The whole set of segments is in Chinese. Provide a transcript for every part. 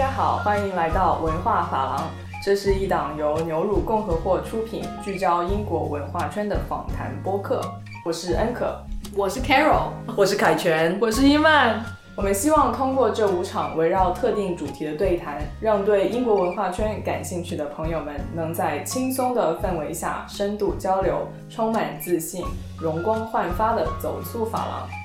家好，欢迎来到文化法郎。这是一档由牛乳共和国出品、聚焦英国文化圈的访谈播客。我是恩可，我是 Carol，我是凯旋，我是伊曼。我们希望通过这五场围绕特定主题的对谈，让对英国文化圈感兴趣的朋友们能在轻松的氛围下深度交流，充满自信、容光焕发的走出法廊。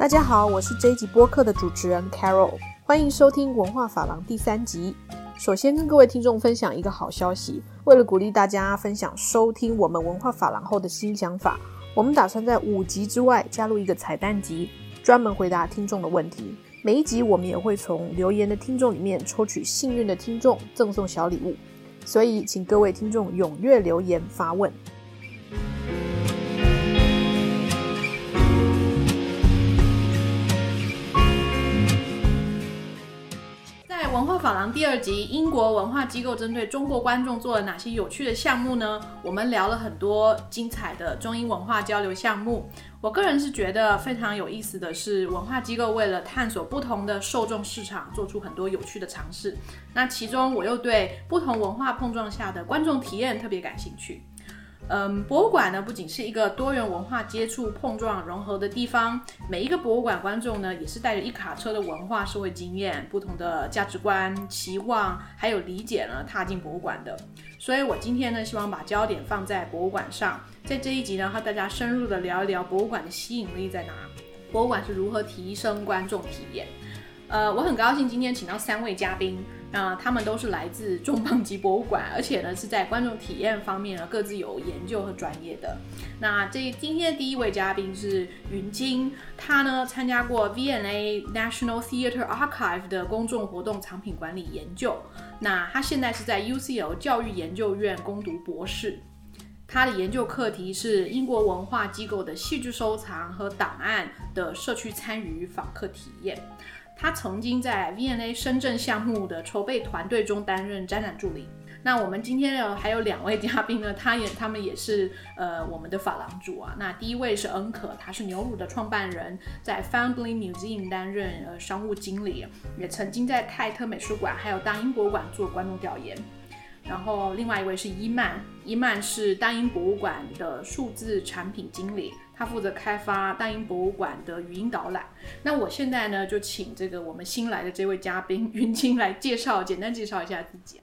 大家好，我是这一集播客的主持人 Carol，欢迎收听文化法郎第三集。首先跟各位听众分享一个好消息，为了鼓励大家分享收听我们文化法郎后的新想法，我们打算在五集之外加入一个彩蛋集，专门回答听众的问题。每一集我们也会从留言的听众里面抽取幸运的听众赠送小礼物，所以请各位听众踊跃留言发问。文化法廊第二集，英国文化机构针对中国观众做了哪些有趣的项目呢？我们聊了很多精彩的中英文化交流项目。我个人是觉得非常有意思的是，文化机构为了探索不同的受众市场，做出很多有趣的尝试。那其中我又对不同文化碰撞下的观众体验特别感兴趣。嗯，博物馆呢不仅是一个多元文化接触、碰撞、融合的地方，每一个博物馆观众呢也是带着一卡车的文化、社会经验、不同的价值观、期望还有理解呢踏进博物馆的。所以我今天呢希望把焦点放在博物馆上，在这一集呢和大家深入的聊一聊博物馆的吸引力在哪，博物馆是如何提升观众体验。呃，我很高兴今天请到三位嘉宾。那他们都是来自重磅级博物馆，而且呢是在观众体验方面呢各自有研究和专业的。那这今天的第一位嘉宾是云晶，他呢参加过 V&A National Theatre Archive 的公众活动藏品管理研究。那他现在是在 UCL 教育研究院攻读博士，他的研究课题是英国文化机构的戏剧收藏和档案的社区参与访客体验。他曾经在 VNA 深圳项目的筹备团队中担任展览助理。那我们今天呢还有两位嘉宾呢，他也他们也是呃我们的法郎主啊。那第一位是恩可，他是牛乳的创办人，在 Foundling Museum 担任呃商务经理，也曾经在泰特美术馆还有大英博物馆做观众调研。然后另外一位是伊曼，伊曼是大英博物馆的数字产品经理。他负责开发大英博物馆的语音导览。那我现在呢，就请这个我们新来的这位嘉宾云晶来介绍，简单介绍一下自己。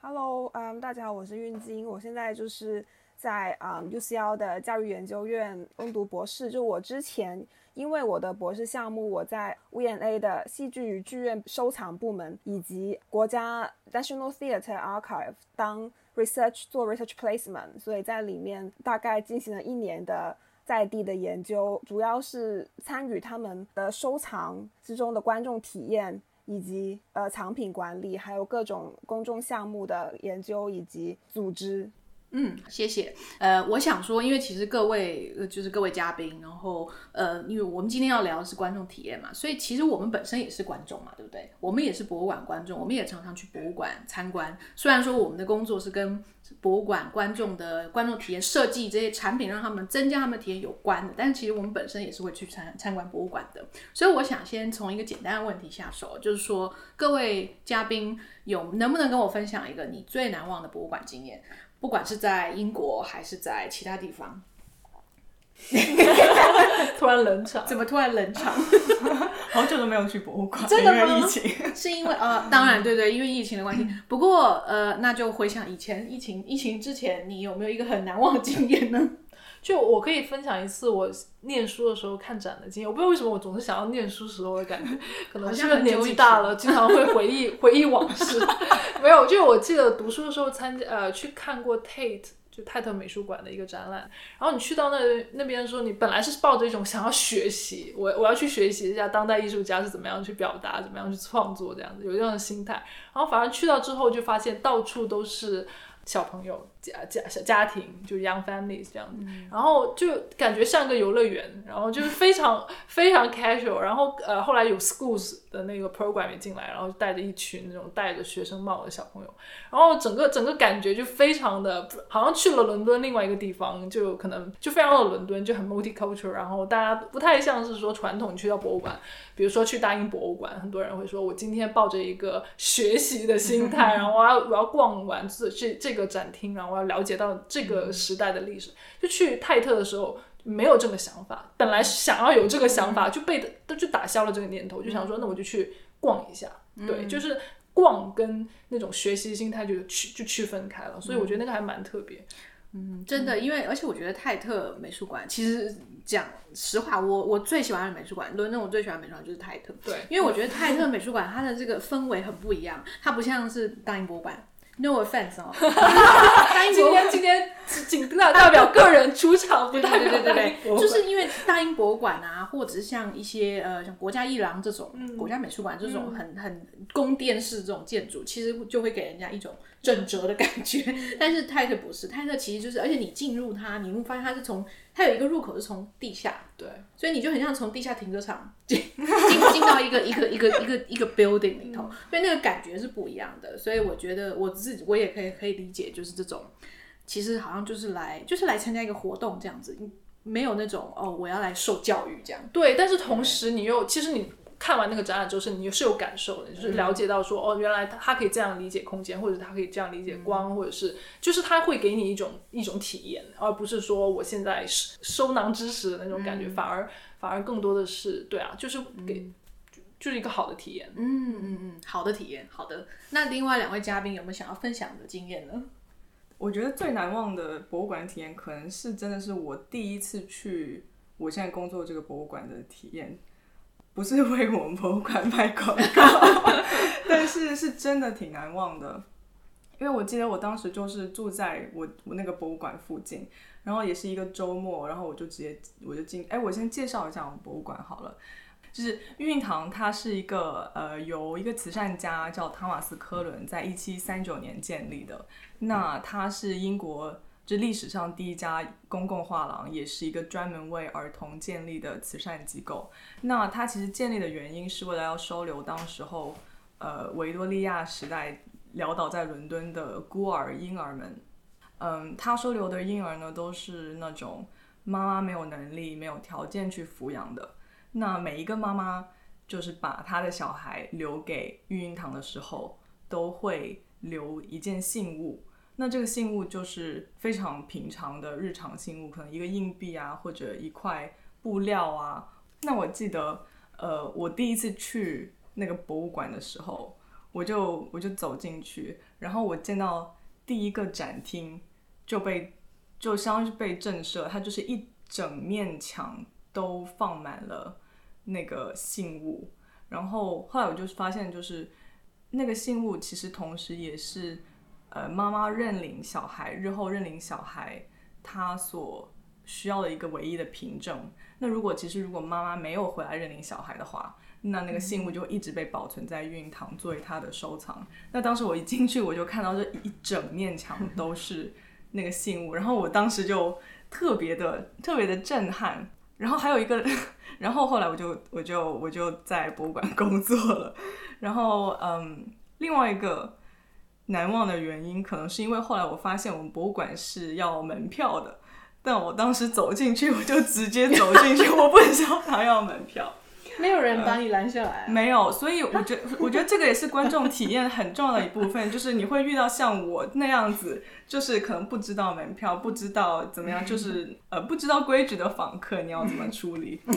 Hello，嗯，大家好，我是云晶，我现在就是在嗯 UCL 的教育研究院攻读博士。就我之前因为我的博士项目，我在 V N A 的戏剧与剧院收藏部门以及国家 National Theatre Archive 当 research 做 research placement，所以在里面大概进行了一年的。在地的研究主要是参与他们的收藏之中的观众体验，以及呃藏品管理，还有各种公众项目的研究以及组织。嗯，谢谢。呃，我想说，因为其实各位就是各位嘉宾，然后呃，因为我们今天要聊的是观众体验嘛，所以其实我们本身也是观众嘛，对不对？我们也是博物馆观众，我们也常常去博物馆参观。虽然说我们的工作是跟博物馆观众的观众体验设计这些产品，让他们增加他们体验有关的，但是其实我们本身也是会去参参观博物馆的。所以我想先从一个简单的问题下手，就是说各位嘉宾有能不能跟我分享一个你最难忘的博物馆经验？不管是在英国还是在其他地方，突然冷场，怎么突然冷场？好久都没有去博物馆，真的吗？疫情是因为呃，当然对对，因为疫情的关系。不过呃，那就回想以前疫情疫情之前，你有没有一个很难忘的经验呢？就我可以分享一次我念书的时候看展的经验。我不知道为什么我总是想要念书时候的感觉，可能是年纪大了，经常会回忆 回忆往事。没有，就我记得读书的时候参加呃去看过 Tate 就泰特美术馆的一个展览。然后你去到那那边的时候，你本来是抱着一种想要学习，我我要去学习一下当代艺术家是怎么样去表达，怎么样去创作这样子，有这样的心态。然后反而去到之后就发现到处都是小朋友。家家小家庭，就是 young families 这样子，然后就感觉像个游乐园，然后就是非常 非常 casual，然后呃后来有 schools 的那个 program 也进来，然后带着一群那种戴着学生帽的小朋友，然后整个整个感觉就非常的好像去了伦敦另外一个地方，就可能就非常的伦敦，就很 multicultural，然后大家不太像是说传统去到博物馆，比如说去大英博物馆，很多人会说我今天抱着一个学习的心态，然后我要我要逛完这这这个展厅，然后我要了解到这个时代的历史。就去泰特的时候没有这个想法，本来想要有这个想法，就被都就打消了这个念头，就想说那我就去逛一下，对，就是逛跟那种学习心态就区就区分开了，所以我觉得那个还蛮特别。嗯，真的，因为而且我觉得泰特美术馆其实讲实话，我我最喜欢的美术馆，伦敦我最喜欢的美术馆就是泰特，对，因为我觉得泰特美术馆它的这个氛围很不一样，它不像是大英博物馆。No offense 哦，今天今天仅代代表个人出场，不代表对对对对，就是因为大英博物馆啊，或者是像一些呃像国家艺廊这种国家美术馆这种很很宫殿式这种建筑，其实就会给人家一种。整折的感觉，但是泰特不是，泰特其实就是，而且你进入它，你会发现它是从它有一个入口是从地下，对，所以你就很像从地下停车场进 进进到一个一个一个一个一个 building 里头，所以那个感觉是不一样的。所以我觉得我自己我也可以可以理解，就是这种其实好像就是来就是来参加一个活动这样子，没有那种哦我要来受教育这样。对，但是同时你又其实你。看完那个展览之后，是你是有感受的，就是了解到说，哦，原来他他可以这样理解空间，或者他可以这样理解光，或者是就是他会给你一种一种体验，而不是说我现在收收囊知识的那种感觉，反而反而更多的是对啊，就是给就是一个好的体验。嗯嗯嗯，好的体验，好的。那另外两位嘉宾有没有想要分享的经验呢？我觉得最难忘的博物馆体验，可能是真的是我第一次去我现在工作这个博物馆的体验。不是为我们博物馆卖广告，但是是真的挺难忘的，因为我记得我当时就是住在我我那个博物馆附近，然后也是一个周末，然后我就直接我就进，哎，我先介绍一下我们博物馆好了，就是运堂，它是一个呃由一个慈善家叫汤马斯科伦在一七三九年建立的，那它是英国。是历史上第一家公共画廊，也是一个专门为儿童建立的慈善机构。那它其实建立的原因是为了要收留当时候，呃，维多利亚时代潦倒在伦敦的孤儿婴儿们。嗯，他收留的婴儿呢，都是那种妈妈没有能力、没有条件去抚养的。那每一个妈妈就是把她的小孩留给育婴堂的时候，都会留一件信物。那这个信物就是非常平常的日常信物，可能一个硬币啊，或者一块布料啊。那我记得，呃，我第一次去那个博物馆的时候，我就我就走进去，然后我见到第一个展厅就被就相当于是被震慑，它就是一整面墙都放满了那个信物。然后后来我就发现，就是那个信物其实同时也是。呃，妈妈认领小孩，日后认领小孩，他所需要的一个唯一的凭证。那如果其实如果妈妈没有回来认领小孩的话，那那个信物就一直被保存在孕堂作为他的收藏。那当时我一进去，我就看到这一整面墙都是那个信物，然后我当时就特别的特别的震撼。然后还有一个，然后后来我就我就我就在博物馆工作了。然后嗯，另外一个。难忘的原因可能是因为后来我发现我们博物馆是要门票的，但我当时走进去我就直接走进去，我不知道他要门票，没有人把你拦下来，没有，所以我觉得 我觉得这个也是观众体验很重要的一部分，就是你会遇到像我那样子，就是可能不知道门票，不知道怎么样，就是呃不知道规矩的访客，你要怎么处理。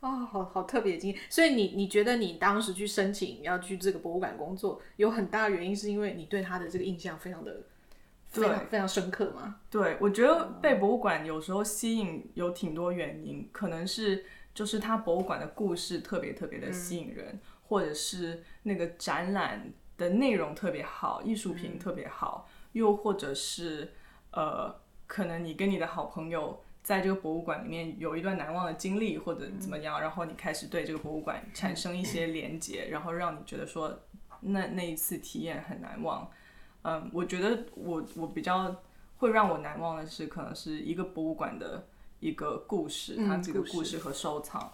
哦，好好特别经验，所以你你觉得你当时去申请要去这个博物馆工作，有很大的原因是因为你对他的这个印象非常的，非常非常深刻吗？对，我觉得被博物馆有时候吸引有挺多原因，可能是就是它博物馆的故事特别特别的吸引人，或者是那个展览的内容特别好，艺术品特别好，又或者是呃，可能你跟你的好朋友。在这个博物馆里面有一段难忘的经历，或者怎么样，然后你开始对这个博物馆产生一些连接，然后让你觉得说那那一次体验很难忘。嗯，我觉得我我比较会让我难忘的是，可能是一个博物馆的一个故事，它这个故事和收藏。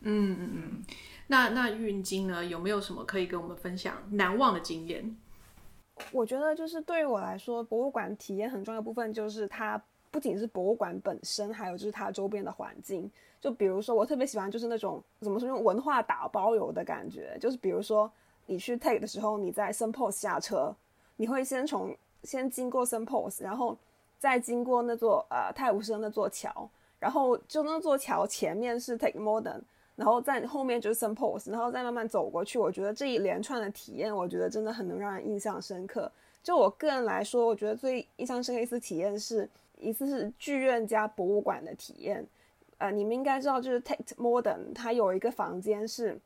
嗯嗯嗯。那那运金呢？有没有什么可以跟我们分享难忘的经验？我觉得就是对于我来说，博物馆体验很重要的部分就是它不仅是博物馆本身，还有就是它周边的环境。就比如说，我特别喜欢就是那种怎么说用文化打包游的感觉。就是比如说你去 Take 的时候，你在 s u n p o s e 下车，你会先从先经过 s u n p o s e 然后再经过那座呃泰晤士河那座桥，然后就那座桥前面是 Take Modern。然后在后面就是 some pose，然后再慢慢走过去。我觉得这一连串的体验，我觉得真的很能让人印象深刻。就我个人来说，我觉得最印象深刻一次体验是一次是剧院加博物馆的体验。呃，你们应该知道，就是 Tate Modern，它有一个房间是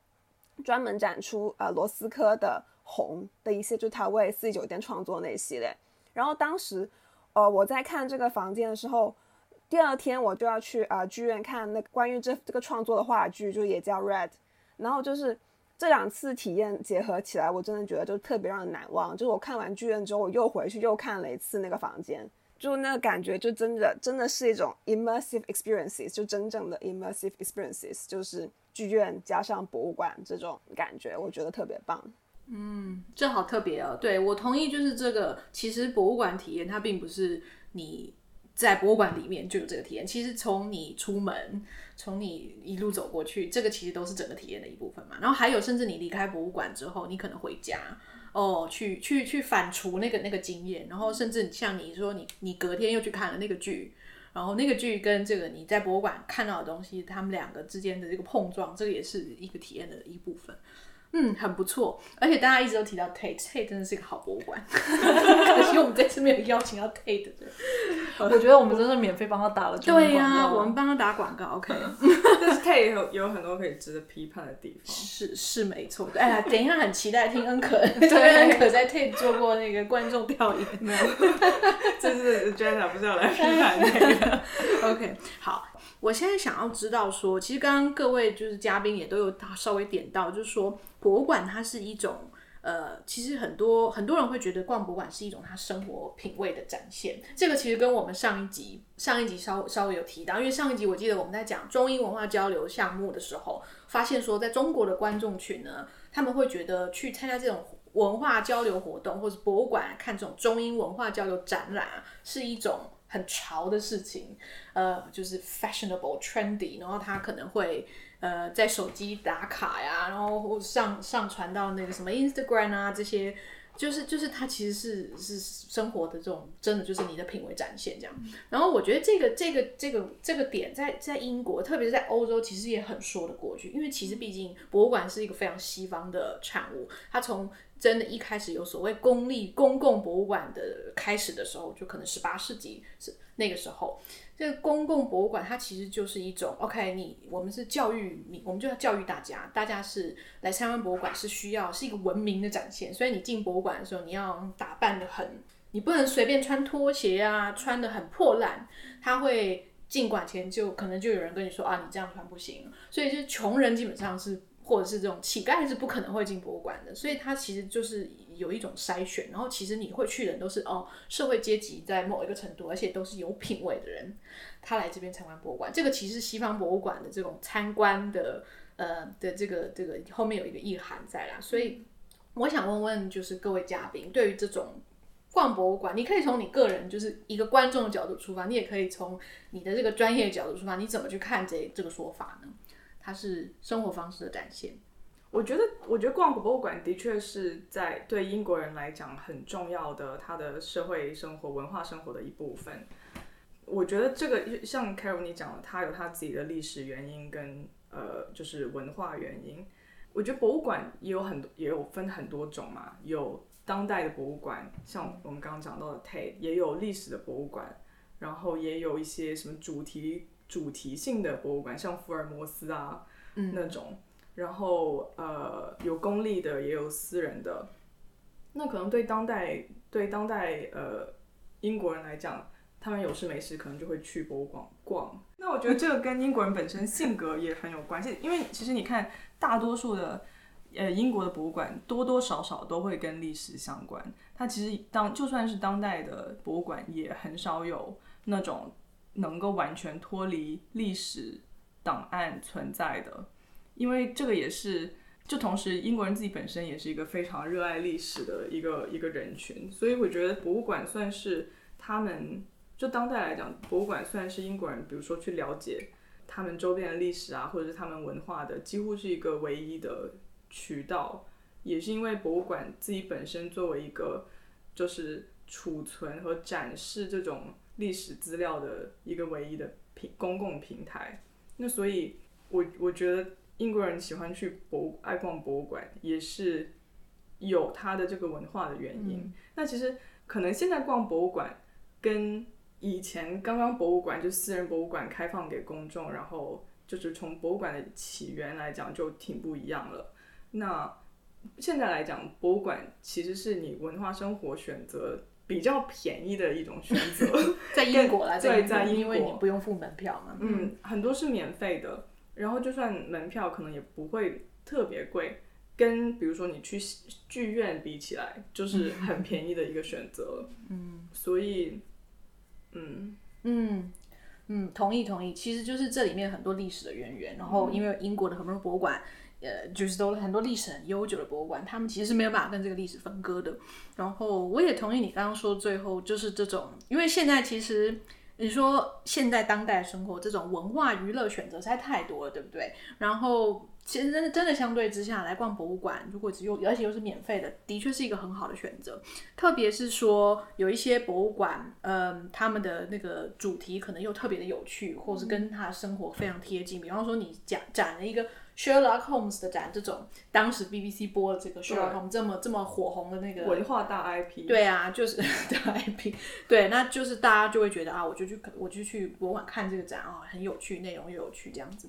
专门展出呃罗斯科的红的一些，就是他为四季酒店创作那一系列。然后当时，呃，我在看这个房间的时候。第二天我就要去啊剧院看那关于这这个创作的话剧，就也叫 Red，然后就是这两次体验结合起来，我真的觉得就特别让人难忘。就是我看完剧院之后，我又回去又看了一次那个房间，就那个感觉就真的真的是一种 immersive experiences，就真正的 immersive experiences，就是剧院加上博物馆这种感觉，我觉得特别棒。嗯，这好特别哦。对我同意，就是这个其实博物馆体验它并不是你。在博物馆里面就有这个体验。其实从你出门，从你一路走过去，这个其实都是整个体验的一部分嘛。然后还有，甚至你离开博物馆之后，你可能回家哦，去去去反刍那个那个经验。然后甚至像你说，你你隔天又去看了那个剧，然后那个剧跟这个你在博物馆看到的东西，他们两个之间的这个碰撞，这个也是一个体验的一部分。嗯，很不错，而且大家一直都提到 Tate，Tate 真的是一个好博物馆。可惜我们这次没有邀请到 Tate 的。我觉得我们真的免费帮他打了对呀，我们帮他打广告，OK。但是 Tate 有有很多可以值得批判的地方。是是没错。哎呀，等一下很期待听恩可，对恩可在 Tate 做过那个观众调研。没有，这是 Jenna 不是要来批判那个。OK，好。我现在想要知道说，其实刚刚各位就是嘉宾也都有稍微点到，就是说博物馆它是一种，呃，其实很多很多人会觉得逛博物馆是一种他生活品味的展现。这个其实跟我们上一集上一集稍稍微有提到，因为上一集我记得我们在讲中英文化交流项目的时候，发现说在中国的观众群呢，他们会觉得去参加这种文化交流活动或者博物馆看这种中英文化交流展览，是一种。很潮的事情，呃，就是 fashionable trendy，然后他可能会呃在手机打卡呀，然后上上传到那个什么 Instagram 啊这些，就是就是他其实是是生活的这种，真的就是你的品味展现这样。然后我觉得这个这个这个这个点在在英国，特别是在欧洲，其实也很说得过去，因为其实毕竟博物馆是一个非常西方的产物，它从真的，一开始有所谓公立公共博物馆的开始的时候，就可能十八世纪是那个时候。这个公共博物馆它其实就是一种，OK，你我们是教育你，我们就要教育大家，大家是来参观博物馆是需要是一个文明的展现。所以你进博物馆的时候，你要打扮的很，你不能随便穿拖鞋啊，穿的很破烂。他会进馆前就可能就有人跟你说啊，你这样穿不行。所以是穷人基本上是。或者是这种乞丐是不可能会进博物馆的，所以它其实就是有一种筛选。然后其实你会去的人都是哦，社会阶级在某一个程度，而且都是有品味的人，他来这边参观博物馆。这个其实是西方博物馆的这种参观的呃的这个这个后面有一个意涵在啦。所以我想问问，就是各位嘉宾，对于这种逛博物馆，你可以从你个人就是一个观众的角度出发，你也可以从你的这个专业角度出发，你怎么去看这这个说法呢？它是生活方式的展现。我觉得，我觉得逛博物馆的确是在对英国人来讲很重要的，他的社会生活、文化生活的一部分。我觉得这个像 Carol 你讲的，它有它自己的历史原因跟呃，就是文化原因。我觉得博物馆也有很多，也有分很多种嘛，有当代的博物馆，像我们刚刚讲到的 Tate，也有历史的博物馆，然后也有一些什么主题。主题性的博物馆，像福尔摩斯啊那种，然后呃有公立的也有私人的，那可能对当代对当代呃英国人来讲，他们有事没事可能就会去博物馆逛。那我觉得这个跟英国人本身性格也很有关系，因为其实你看大多数的呃，英国的博物馆多多少少都会跟历史相关。它其实当就算是当代的博物馆，也很少有那种能够完全脱离历史档案存在的。因为这个也是，就同时英国人自己本身也是一个非常热爱历史的一个一个人群，所以我觉得博物馆算是他们就当代来讲，博物馆算是英国人，比如说去了解他们周边的历史啊，或者是他们文化的，几乎是一个唯一的渠道。也是因为博物馆自己本身作为一个就是储存和展示这种历史资料的一个唯一的平公共平台，那所以我我觉得。英国人喜欢去博物爱逛博物馆，也是有他的这个文化的原因。那其实可能现在逛博物馆，跟以前刚刚博物馆就私人博物馆开放给公众，然后就是从博物馆的起源来讲就挺不一样了。那现在来讲，博物馆其实是你文化生活选择比较便宜的一种选择，在英国来对，在英国因为你不用付门票嘛。嗯，很多是免费的。然后就算门票可能也不会特别贵，跟比如说你去剧院比起来，就是 很便宜的一个选择。嗯，所以，嗯嗯嗯，同意同意。其实就是这里面很多历史的渊源。然后因为英国的很多博物馆，呃，就是都很多历史很悠久的博物馆，他们其实是没有办法跟这个历史分割的。然后我也同意你刚刚说最后就是这种，因为现在其实。你说现在当代生活这种文化娱乐选择实在太多了，对不对？然后其实真的真的相对之下来逛博物馆，如果只有而且又是免费的，的确是一个很好的选择。特别是说有一些博物馆，嗯，他们的那个主题可能又特别的有趣，或是跟他的生活非常贴近。比方说你讲展了一个。Sherlock Holmes 的展，这种当时 BBC 播的这个 Sherlock Holmes 这么这么火红的那个文化大 IP，对啊，就是 大 IP，对，那就是大家就会觉得啊，我就去，我就去博物馆看这个展啊，很有趣，内容又有趣，这样子。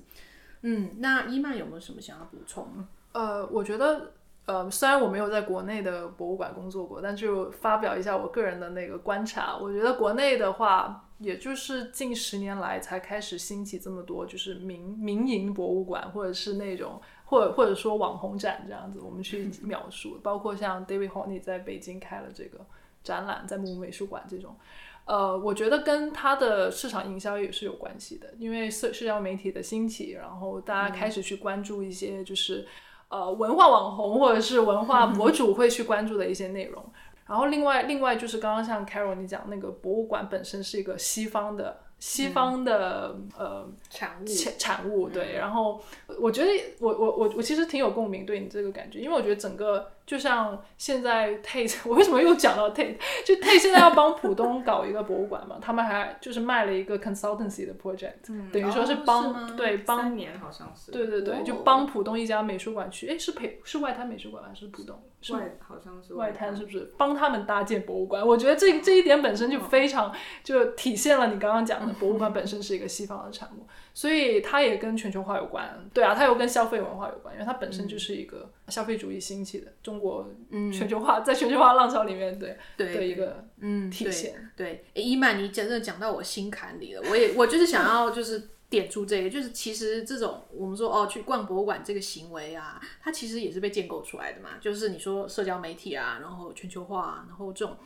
嗯，那伊曼有没有什么想要补充？呃，我觉得，呃，虽然我没有在国内的博物馆工作过，但就发表一下我个人的那个观察，我觉得国内的话。也就是近十年来才开始兴起这么多，就是民民营博物馆，或者是那种，或者或者说网红展这样子，我们去 描述。包括像 David Horney 在北京开了这个展览，在木木美术馆这种，呃，我觉得跟他的市场营销也是有关系的，因为社社交媒体的兴起，然后大家开始去关注一些就是呃文化网红或者是文化博 主会去关注的一些内容。然后另外，另外就是刚刚像 Carol 你讲那个博物馆本身是一个西方的。西方的呃产物产物对，然后我觉得我我我我其实挺有共鸣对你这个感觉，因为我觉得整个就像现在 Tate，我为什么又讲到 Tate？就 Tate 现在要帮浦东搞一个博物馆嘛，他们还就是卖了一个 consultancy 的 project，等于说是帮对帮三年好像是对对对，就帮浦东一家美术馆去，哎是培是外滩美术馆还是浦东？外好像是外滩是不是？帮他们搭建博物馆，我觉得这这一点本身就非常就体现了你刚刚讲的。博物馆本身是一个西方的产物，所以它也跟全球化有关。对啊，它又跟消费文化有关，因为它本身就是一个消费主义兴起的中国全球化 在全球化浪潮里面对对的一个嗯体现。对，伊曼，你真的讲到我心坎里了。我也 我就是想要就是点出这个，就是其实这种我们说哦去逛博物馆这个行为啊，它其实也是被建构出来的嘛。就是你说社交媒体啊，然后全球化，然后这种。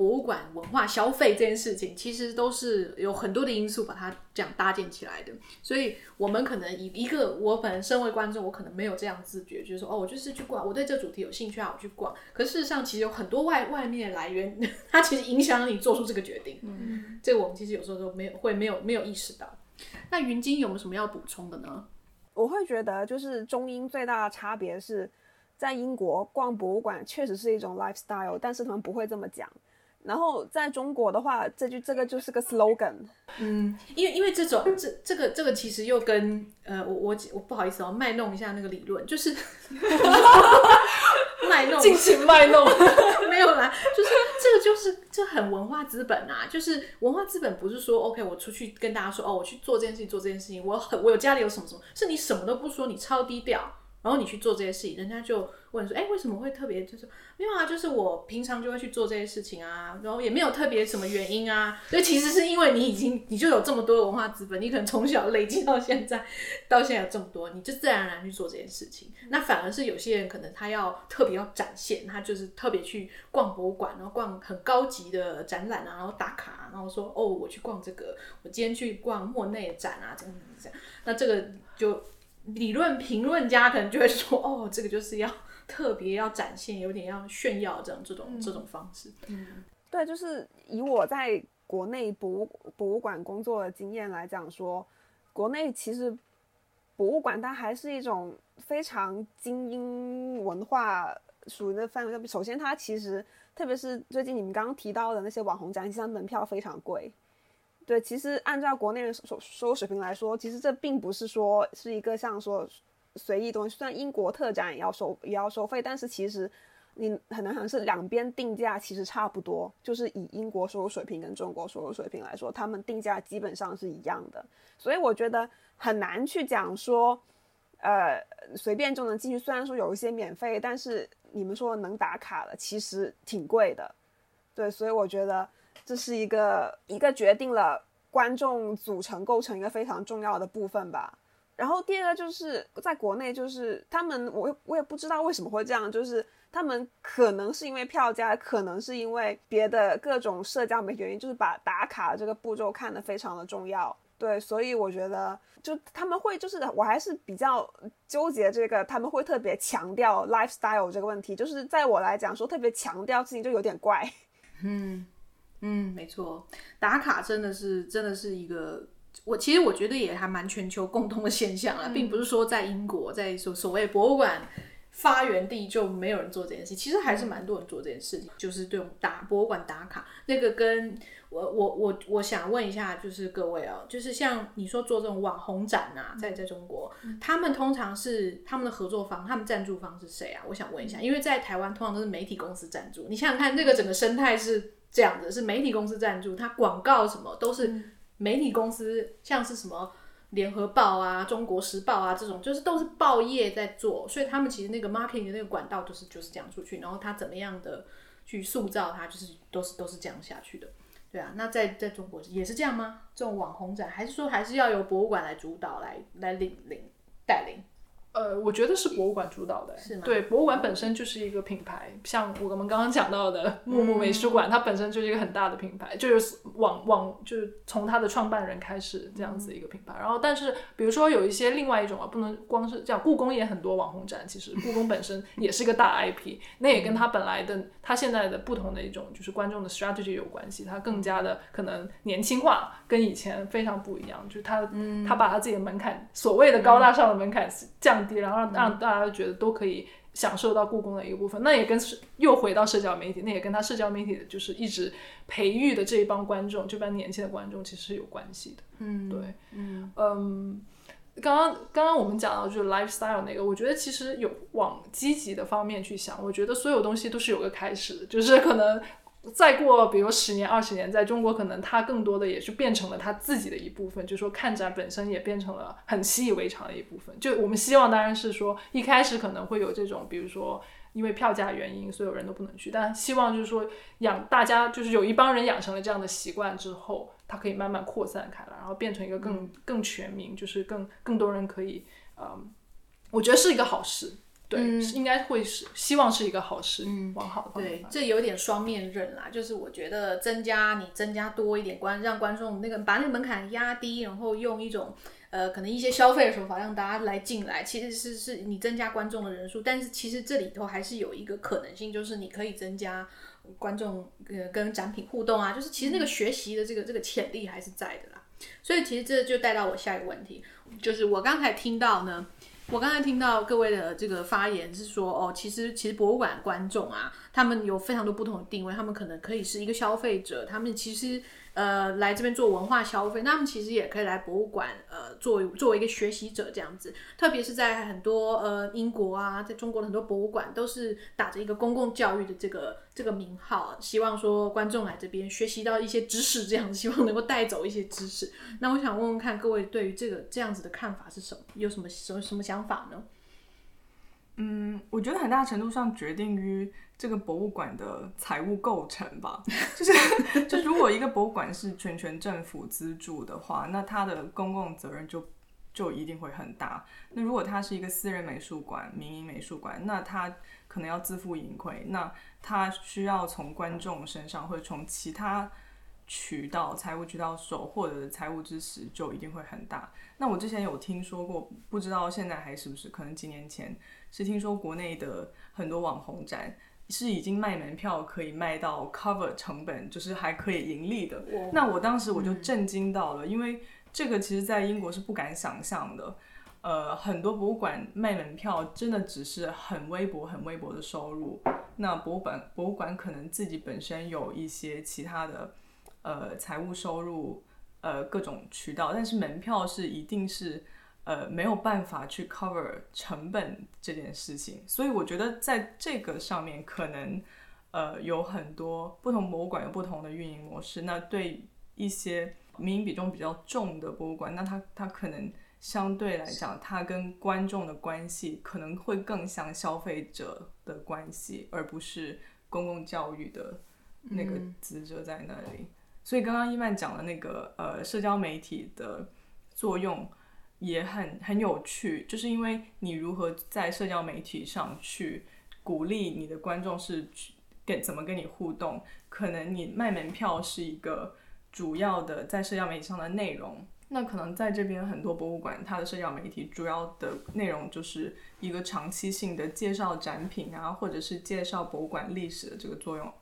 博物馆文化消费这件事情，其实都是有很多的因素把它这样搭建起来的。所以，我们可能以一个我本人身为观众，我可能没有这样自觉，就是说，哦，我就是去逛，我对这主题有兴趣啊，我去逛。可事实上，其实有很多外外面来源，它其实影响你做出这个决定。嗯，这个我们其实有时候都没有会没有没有意识到。那云晶有没有什么要补充的呢？我会觉得，就是中英最大的差别是在英国逛博物馆确实是一种 lifestyle，但是他们不会这么讲。然后在中国的话，这就这个就是个 slogan。嗯，因为因为这种这这个这个其实又跟呃我我我不好意思哦，卖弄一下那个理论，就是 卖弄，尽情卖弄，没有啦，就是这个就是这很文化资本啊，就是文化资本不是说 OK 我出去跟大家说哦我去做这件事情做这件事情，我很我有家里有什么什么，是你什么都不说，你超低调。然后你去做这些事情，人家就问说，哎，为什么会特别就是没有啊？就是我平常就会去做这些事情啊，然后也没有特别什么原因啊。所以其实是因为你已经你就有这么多的文化资本，你可能从小累积到现在，到现在有这么多，你就自然而然去做这件事情。那反而是有些人可能他要特别要展现，他就是特别去逛博物馆，然后逛很高级的展览啊，然后打卡，然后说哦，我去逛这个，我今天去逛莫内展啊，这样这样。那这个就。理论评论家可能就会说，哦，这个就是要特别要展现，有点要炫耀这样这种这种方式。嗯，对，就是以我在国内博物博物馆工作的经验来讲，说国内其实博物馆它还是一种非常精英文化属于的范围。首先，它其实特别是最近你们刚刚提到的那些网红展，其实门票非常贵。对，其实按照国内人收收入水平来说，其实这并不是说是一个像说随意东西。虽然英国特展也要收也要收费，但是其实你很难想是两边定价其实差不多，就是以英国收入水平跟中国收入水平来说，他们定价基本上是一样的。所以我觉得很难去讲说，呃，随便就能进去。虽然说有一些免费，但是你们说能打卡的，其实挺贵的。对，所以我觉得。这是一个一个决定了观众组成构成一个非常重要的部分吧。然后第二个就是在国内，就是他们我我也不知道为什么会这样，就是他们可能是因为票价，可能是因为别的各种社交媒原因，就是把打卡这个步骤看得非常的重要。对，所以我觉得就他们会就是我还是比较纠结这个，他们会特别强调 lifestyle 这个问题，就是在我来讲说特别强调事情就有点怪。嗯。嗯，没错，打卡真的是真的是一个，我其实我觉得也还蛮全球共通的现象啊，并不是说在英国，在所所谓博物馆发源地就没有人做这件事，其实还是蛮多人做这件事情，就是对打博物馆打卡。那个跟我我我我想问一下，就是各位哦，就是像你说做这种网红展啊，在在中国，他们通常是他们的合作方，他们赞助方是谁啊？我想问一下，因为在台湾通常都是媒体公司赞助，你想想看，这个整个生态是。这样子是媒体公司赞助，它广告什么都是媒体公司，像是什么联合报啊、中国时报啊这种，就是都是报业在做，所以他们其实那个 marketing 的那个管道就是就是这样出去，然后他怎么样的去塑造它，就是都是都是这样下去的，对啊。那在在中国也是这样吗？这种网红展，还是说还是要由博物馆来主导来来领领带领？呃，我觉得是博物馆主导的，是吗？对，博物馆本身就是一个品牌，像我们刚刚讲到的木木美术馆，它本身就是一个很大的品牌，就是往往就是从它的创办人开始这样子一个品牌。然后，但是比如说有一些另外一种啊，不能光是讲故宫也很多网红展，其实故宫本身也是一个大 IP，那也跟它本来的它现在的不同的一种就是观众的 strategy 有关系，它更加的可能年轻化，跟以前非常不一样，就是它它把它自己的门槛，所谓的高大上的门槛降。低，然后让让大家觉得都可以享受到故宫的一个部分，那也跟又回到社交媒体，那也跟他社交媒体的就是一直培育的这一帮观众，这帮年轻的观众其实是有关系的。嗯，对，嗯嗯，刚刚刚刚我们讲到就是 lifestyle 那个，我觉得其实有往积极的方面去想，我觉得所有东西都是有个开始的，就是可能。再过，比如十年、二十年，在中国可能它更多的也是变成了它自己的一部分，就说看展本身也变成了很习以为常的一部分。就我们希望当然是说，一开始可能会有这种，比如说因为票价原因，所有人都不能去，但希望就是说养大家，就是有一帮人养成了这样的习惯之后，它可以慢慢扩散开来，然后变成一个更更全民，就是更更多人可以，嗯，我觉得是一个好事。对，应该会是希望是一个好事，嗯往好的方对，这有点双面刃啦。就是我觉得增加你增加多一点观，让观众那个把那个门槛压低，然后用一种呃可能一些消费的手法让大家来进来，其实是是你增加观众的人数。但是其实这里头还是有一个可能性，就是你可以增加观众呃跟展品互动啊，就是其实那个学习的这个这个潜力还是在的啦。所以其实这就带到我下一个问题，就是我刚才听到呢。我刚才听到各位的这个发言是说，哦，其实其实博物馆观众啊，他们有非常多不同的定位，他们可能可以是一个消费者，他们其实。呃，来这边做文化消费，那他们其实也可以来博物馆，呃，作为作为一个学习者这样子。特别是在很多呃英国啊，在中国的很多博物馆都是打着一个公共教育的这个这个名号，希望说观众来这边学习到一些知识，这样子希望能够带走一些知识。那我想问问看各位对于这个这样子的看法是什么？有什么什么什么想法呢？嗯，我觉得很大程度上决定于这个博物馆的财务构成吧。就是，就如果一个博物馆是全权政府资助的话，那它的公共责任就就一定会很大。那如果它是一个私人美术馆、民营美术馆，那它可能要自负盈亏，那它需要从观众身上或者从其他渠道、财务渠道所获得的财务支持就一定会很大。那我之前有听说过，不知道现在还是不是，可能几年前是听说国内的很多网红展是已经卖门票可以卖到 cover 成本，就是还可以盈利的。那我当时我就震惊到了，因为这个其实在英国是不敢想象的。呃，很多博物馆卖门票真的只是很微薄、很微薄的收入。那博物馆博物馆可能自己本身有一些其他的呃财务收入，呃各种渠道，但是门票是一定是呃没有办法去 cover 成本这件事情。所以我觉得在这个上面可能呃有很多不同博物馆有不同的运营模式。那对一些民营比重比较重的博物馆，那它它可能。相对来讲，它跟观众的关系可能会更像消费者的关系，而不是公共教育的那个职责在那里。所以刚刚伊曼讲的那个呃社交媒体的作用也很很有趣，就是因为你如何在社交媒体上去鼓励你的观众是跟怎么跟你互动，可能你卖门票是一个主要的在社交媒体上的内容。那可能在这边很多博物馆，它的社交媒体主要的内容就是一个长期性的介绍展品啊，或者是介绍博物馆历史的这个作用。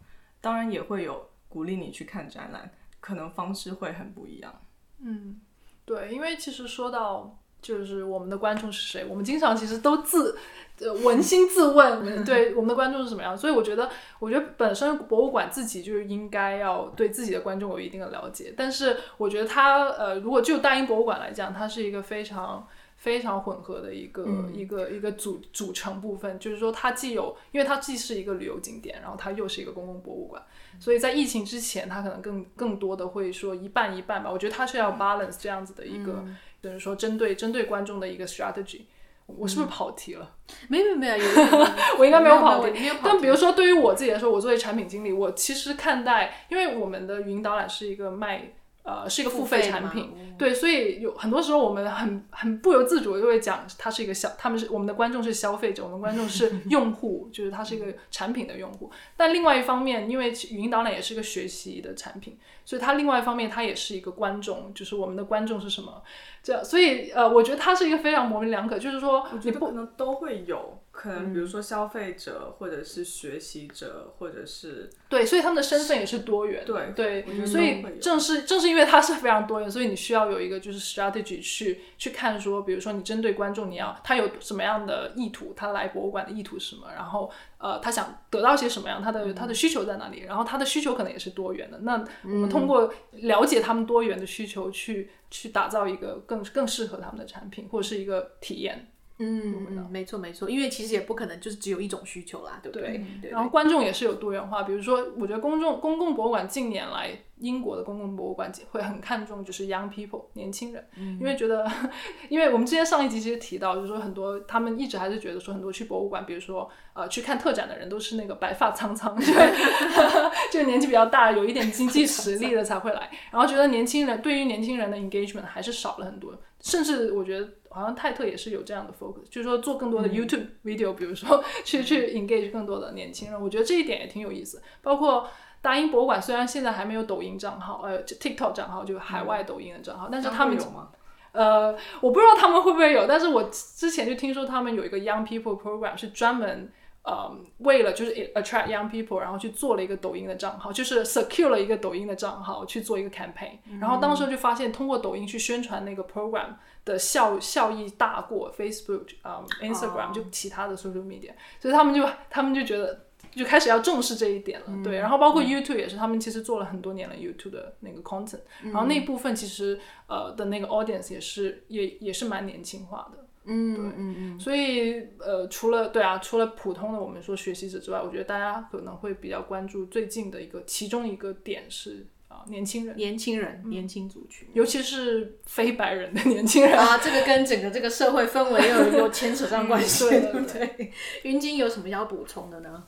当然也会有鼓励你去看展览，可能方式会很不一样。嗯，对，因为其实说到就是我们的观众是谁，我们经常其实都自呃扪心自问，对我们的观众是什么样。所以我觉得，我觉得本身博物馆自己就是应该要对自己的观众有一定的了解。但是我觉得它呃，如果就大英博物馆来讲，它是一个非常非常混合的一个、一个一个组组成部分。就是说，它既有，因为它既是一个旅游景点，然后它又是一个公共博物馆。所以在疫情之前，它可能更更多的会说一半一半吧。我觉得它是要 balance 这样子的一个。就是说，针对针对观众的一个 strategy，我是不是跑题了？没有没有，有 我应该没有跑题。但比如说，对于我自己来说，我作为产品经理，我其实看待，因为我们的语音导览是一个卖。呃，是一个付费产品，对，所以有很多时候我们很很不由自主就会讲，它是一个消，他们是我们的观众是消费者，我们观众是 用户，就是它是一个产品的用户。但另外一方面，因为语音导览也是一个学习的产品，所以它另外一方面它也是一个观众，就是我们的观众是什么？这样，所以呃，我觉得它是一个非常模棱两可，就是说，我觉得可能都会有。可能比如说消费者，或者是学习者，或者是对，所以他们的身份也是多元。对对，所以正是正是因为它是非常多元，所以你需要有一个就是 strategy 去去看说，比如说你针对观众，你要他有什么样的意图，他来博物馆的意图是什么，然后呃，他想得到些什么样，他的他的需求在哪里，然后他的需求可能也是多元的。那我们通过了解他们多元的需求，去去打造一个更更适合他们的产品，或者是一个体验。嗯嗯，没错没错，因为其实也不可能就是只有一种需求啦，对不对？然后观众也是有多元化，比如说，我觉得公众公共博物馆近年来，英国的公共博物馆会很看重就是 young people 年轻人，因为觉得，因为我们之前上一集其实提到，就是说很多他们一直还是觉得说很多去博物馆，比如说呃去看特展的人都是那个白发苍苍，就年纪比较大，有一点经济实力的才会来，然后觉得年轻人对于年轻人的 engagement 还是少了很多，甚至我觉得。好像泰特也是有这样的 focus，就是说做更多的 YouTube video，比如说去去 engage 更多的年轻人，我觉得这一点也挺有意思。包括大英博物馆，虽然现在还没有抖音账号，呃，TikTok 账号，就海外抖音的账号，但是他们有吗？呃，我不知道他们会不会有，但是我之前就听说他们有一个 Young People Program，是专门。呃，为了就是 attract young people，然后去做了一个抖音的账号，就是 secure 了一个抖音的账号去做一个 campaign，然后当时就发现通过抖音去宣传那个 program 的效效益大过 Facebook 啊 Instagram 就其他的 social media，所以他们就他们就觉得就开始要重视这一点了，对，然后包括 YouTube 也是，他们其实做了很多年了 YouTube 的那个 content，然后那部分其实呃的那个 audience 也是也也是蛮年轻化的。嗯，对，嗯嗯，所以呃，除了对啊，除了普通的我们说学习者之外，我觉得大家可能会比较关注最近的一个其中一个点是年轻人，年轻人、年轻族群。尤其是非白人的年轻人。啊，这个跟整个这个社会氛围又有牵扯上关系，对对不对？云晶有什么要补充的呢？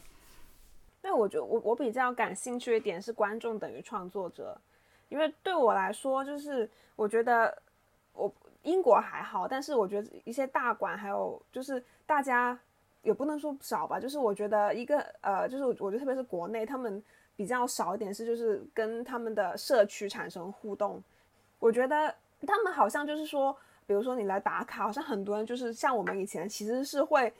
那我觉得我我比较感兴趣一点是观众等于创作者，因为对我来说，就是我觉得我英国还好，但是我觉得一些大馆还有就是大家也不能说少吧，就是我觉得一个呃，就是我觉得特别是国内他们比较少一点是就是跟他们的社区产生互动，我觉得他们好像就是说，比如说你来打卡，好像很多人就是像我们以前其实是会，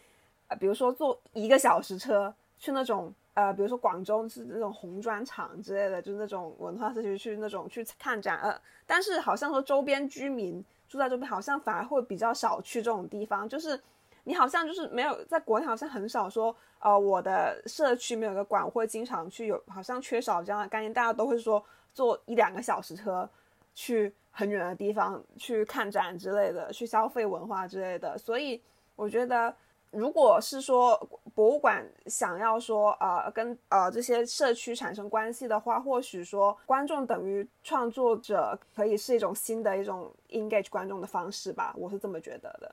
呃，比如说坐一个小时车去那种。呃，比如说广州是那种红砖厂之类的，就那种文化社区去那种去看展，呃，但是好像说周边居民住在周边，好像反而会比较少去这种地方，就是你好像就是没有在国内好像很少说，呃，我的社区没有个馆会经常去，有好像缺少这样的概念，大家都会说坐一两个小时车去很远的地方去看展之类的，去消费文化之类的，所以我觉得。如果是说博物馆想要说呃跟呃这些社区产生关系的话，或许说观众等于创作者可以是一种新的一种 engage 观众的方式吧，我是这么觉得的。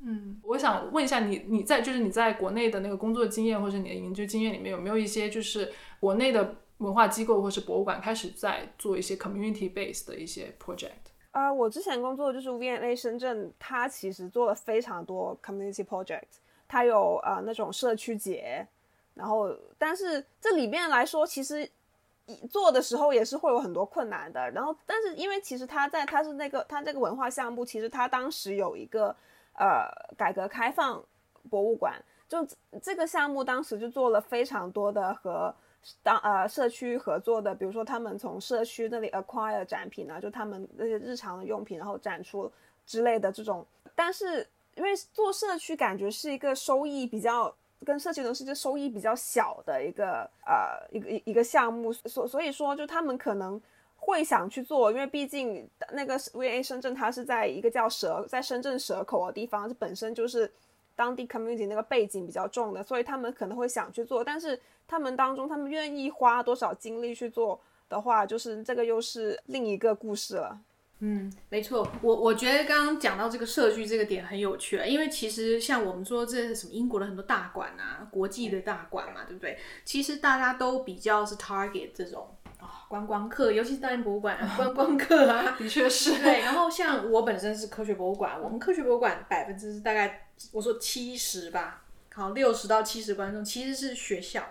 嗯，我想问一下你，你在就是你在国内的那个工作经验或者你的研究经验里面，有没有一些就是国内的文化机构或是博物馆开始在做一些 community base 的一些 project？呃，我之前工作就是 V&A 深圳，它其实做了非常多 community project。它有呃那种社区节，然后但是这里面来说，其实做的时候也是会有很多困难的。然后但是因为其实它在它是那个它这个文化项目，其实它当时有一个呃改革开放博物馆，就这个项目当时就做了非常多的和当呃社区合作的，比如说他们从社区那里 acquire 展品啊，就他们那些日常的用品，然后展出之类的这种，但是。因为做社区感觉是一个收益比较跟社区都是一个收益比较小的一个呃一个一一个项目，所所以说就他们可能会想去做，因为毕竟那个 VA 深圳它是在一个叫蛇在深圳蛇口的地方，这本身就是当地 community 那个背景比较重的，所以他们可能会想去做，但是他们当中他们愿意花多少精力去做的话，就是这个又是另一个故事了。嗯，没错，我我觉得刚刚讲到这个社区这个点很有趣，因为其实像我们说这是什么英国的很多大馆啊，国际的大馆嘛，对不对？其实大家都比较是 target 这种观光客，尤其是大英博物馆 观光客啊，的确是。对，然后像我本身是科学博物馆，我们科学博物馆百分之大概我说七十吧，好六十到七十观众其实是学校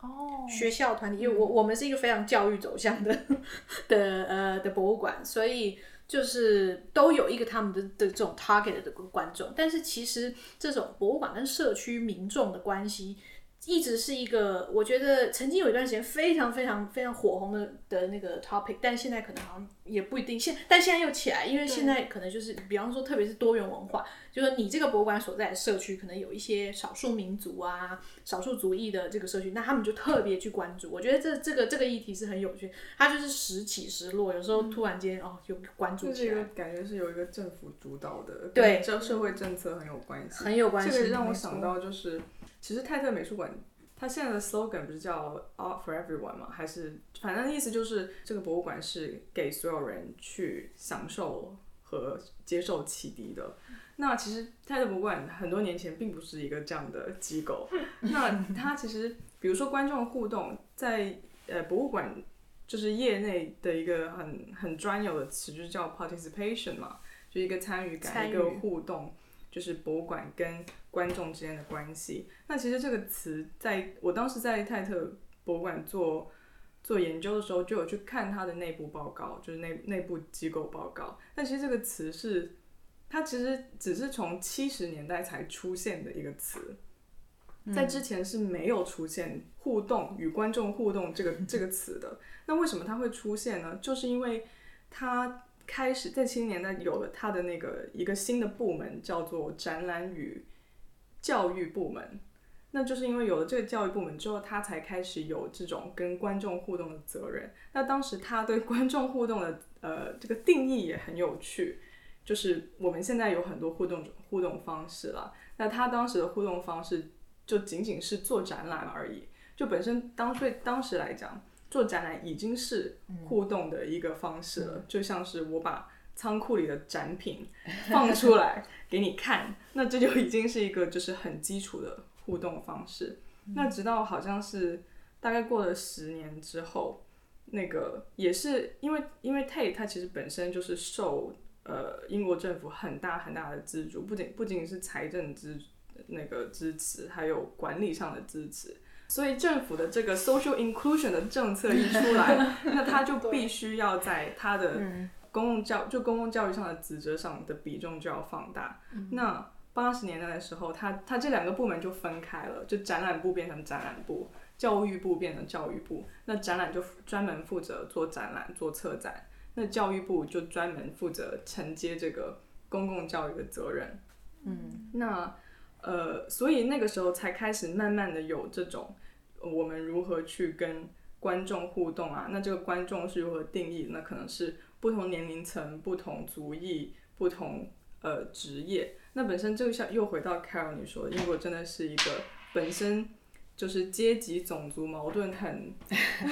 哦，学校团体，因为我我们是一个非常教育走向的 的呃的博物馆，所以。就是都有一个他们的的这种 target 的观众，但是其实这种博物馆跟社区民众的关系。一直是一个，我觉得曾经有一段时间非常非常非常火红的的那个 topic，但现在可能好像也不一定。现但现在又起来，因为现在可能就是，比方说，特别是多元文化，就是你这个博物馆所在的社区，可能有一些少数民族啊、少数族裔的这个社区，那他们就特别去关注。我觉得这这个这个议题是很有趣，它就是时起时落，有时候突然间哦就关注起来。感觉是有一个政府主导的，对，这社会政策很有关系，很有关系。这个让我想到就是。其实泰特美术馆，它现在的 slogan 不是叫 Art for Everyone 吗？还是反正意思就是这个博物馆是给所有人去享受和接受启迪的。那其实泰特博物馆很多年前并不是一个这样的机构。那它其实，比如说观众互动，在呃博物馆就是业内的一个很很专有的词，就是叫 participation 嘛，就一个参与感，一个互动。就是博物馆跟观众之间的关系。那其实这个词，在我当时在泰特博物馆做做研究的时候，就有去看它的内部报告，就是内内部机构报告。但其实这个词是，它其实只是从七十年代才出现的一个词，在之前是没有出现“互动”与观众互动这个这个词的。那为什么它会出现呢？就是因为它。开始在七零年代有了他的那个一个新的部门，叫做展览与教育部门。那就是因为有了这个教育部门之后，他才开始有这种跟观众互动的责任。那当时他对观众互动的呃这个定义也很有趣，就是我们现在有很多互动互动方式了。那他当时的互动方式就仅仅是做展览而已，就本身当对当时来讲。做展览已经是互动的一个方式了，就像是我把仓库里的展品放出来 给你看，那这就已经是一个就是很基础的互动方式。那直到好像是大概过了十年之后，那个也是因为因为 Tate 它其实本身就是受呃英国政府很大很大的资助，不仅不仅是财政支那个支持，还有管理上的支持。所以政府的这个 social inclusion 的政策一出来，那他就必须要在他的公共教就公共教育上的职责上的比重就要放大。那八十年代的时候，他他这两个部门就分开了，就展览部变成展览部，教育部变成教育部。那展览就专门负责做展览、做策展，那教育部就专门负责承接这个公共教育的责任。嗯，那呃，所以那个时候才开始慢慢的有这种我们如何去跟观众互动啊？那这个观众是如何定义？那可能是不同年龄层、不同族裔、不同呃职业。那本身就像又回到 Carol 你说，英国真的是一个本身就是阶级种族矛盾很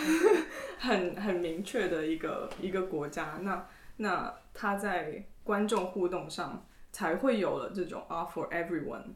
很很明确的一个一个国家。那那他在观众互动上才会有了这种 Art for Everyone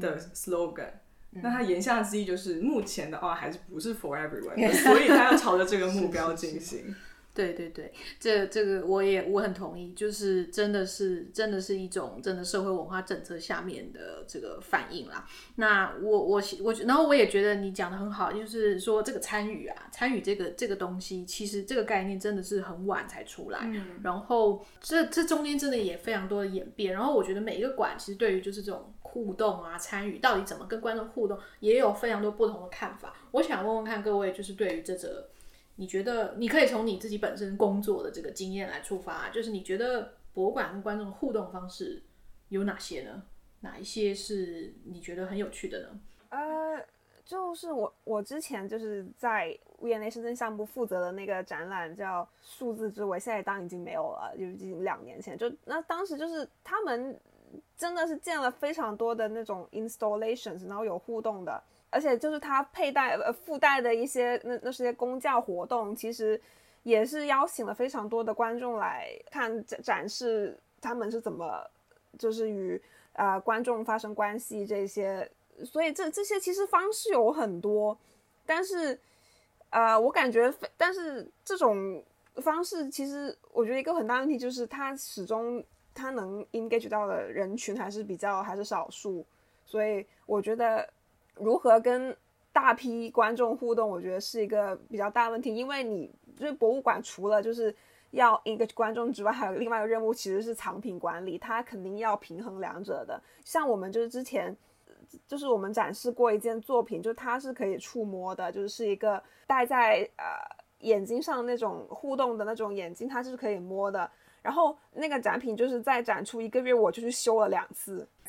的 slogan。那他言下之意就是目前的 Art 还是不是 for everyone，所以他要朝着这个目标进行。对对对，这这个我也我很同意，就是真的是真的是一种真的社会文化政策下面的这个反应啦。那我我我，然后我也觉得你讲的很好，就是说这个参与啊，参与这个这个东西，其实这个概念真的是很晚才出来。然后这这中间真的也非常多的演变。然后我觉得每一个馆其实对于就是这种互动啊，参与到底怎么跟观众互动，也有非常多不同的看法。我想问问看各位，就是对于这则。你觉得你可以从你自己本身工作的这个经验来出发，就是你觉得博物馆跟观众的互动方式有哪些呢？哪一些是你觉得很有趣的呢？呃，就是我我之前就是在 V&A 深圳项目负责的那个展览叫《数字之围》，现在当已经没有了，就已经两年前。就那当时就是他们真的是建了非常多的那种 installations，然后有互动的。而且就是它佩戴呃附带的一些那那些公教活动，其实也是邀请了非常多的观众来看展展示他们是怎么就是与呃观众发生关系这些，所以这这些其实方式有很多，但是呃我感觉但是这种方式其实我觉得一个很大问题就是它始终它能 engage 到的人群还是比较还是少数，所以我觉得。如何跟大批观众互动，我觉得是一个比较大问题，因为你就是博物馆，除了就是要一个观众之外，还有另外一个任务，其实是藏品管理，它肯定要平衡两者的。像我们就是之前，就是我们展示过一件作品，就它是可以触摸的，就是是一个戴在呃眼睛上那种互动的那种眼镜，它是可以摸的。然后那个展品就是在展出一个月，我就去修了两次。